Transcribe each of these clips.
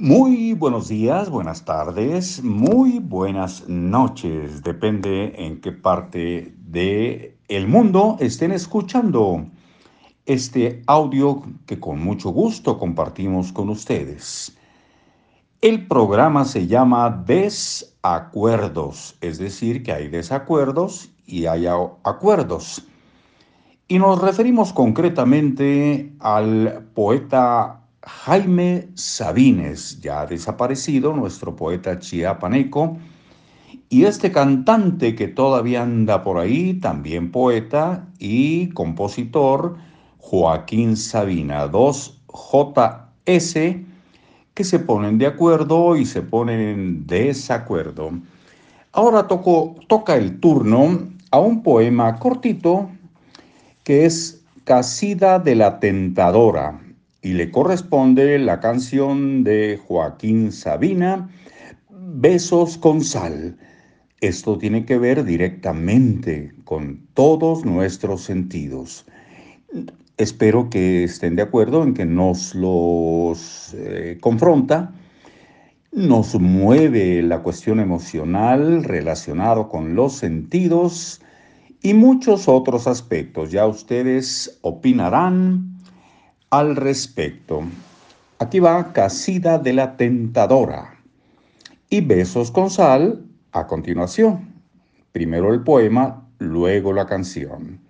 Muy buenos días, buenas tardes, muy buenas noches, depende en qué parte de el mundo estén escuchando este audio que con mucho gusto compartimos con ustedes. El programa se llama Desacuerdos, es decir, que hay desacuerdos y hay acuerdos. Y nos referimos concretamente al poeta Jaime Sabines, ya desaparecido, nuestro poeta chiapaneco, y este cantante que todavía anda por ahí, también poeta y compositor, Joaquín Sabina, dos JS que se ponen de acuerdo y se ponen en desacuerdo. Ahora toca el turno a un poema cortito que es Casida de la Tentadora y le corresponde la canción de Joaquín Sabina, Besos con Sal. Esto tiene que ver directamente con todos nuestros sentidos. Espero que estén de acuerdo en que nos los eh, confronta, nos mueve la cuestión emocional relacionado con los sentidos y muchos otros aspectos. Ya ustedes opinarán al respecto. Aquí va Casida de la Tentadora y Besos con Sal a continuación. Primero el poema, luego la canción.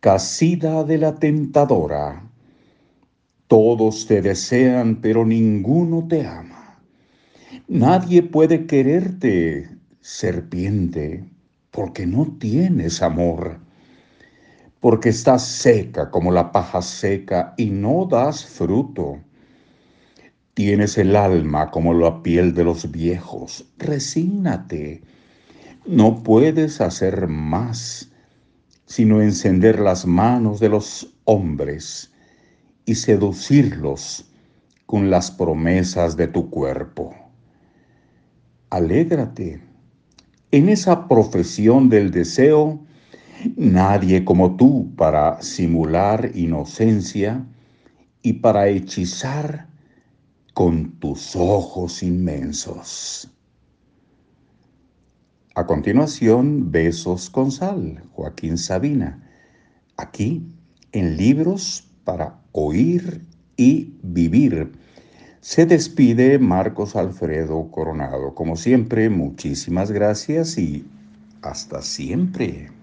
Casida de la Tentadora. Todos te desean, pero ninguno te ama. Nadie puede quererte, serpiente, porque no tienes amor porque estás seca como la paja seca y no das fruto. Tienes el alma como la piel de los viejos. Resígnate. No puedes hacer más sino encender las manos de los hombres y seducirlos con las promesas de tu cuerpo. Alégrate en esa profesión del deseo Nadie como tú para simular inocencia y para hechizar con tus ojos inmensos. A continuación, Besos con Sal, Joaquín Sabina, aquí en Libros para Oír y Vivir. Se despide Marcos Alfredo Coronado. Como siempre, muchísimas gracias y hasta siempre.